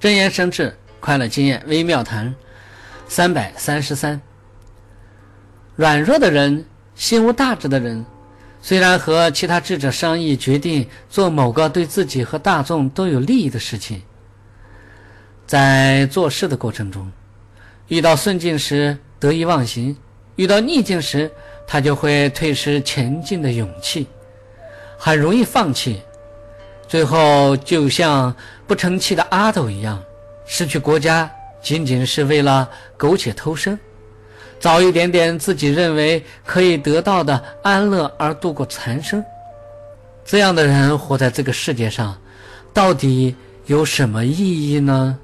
真言生智，快乐经验微妙谈，三百三十三。软弱的人，心无大志的人，虽然和其他智者商议决定做某个对自己和大众都有利益的事情，在做事的过程中，遇到顺境时得意忘形，遇到逆境时，他就会退失前进的勇气，很容易放弃。最后，就像不成器的阿斗一样，失去国家仅仅是为了苟且偷生，找一点点自己认为可以得到的安乐而度过残生。这样的人活在这个世界上，到底有什么意义呢？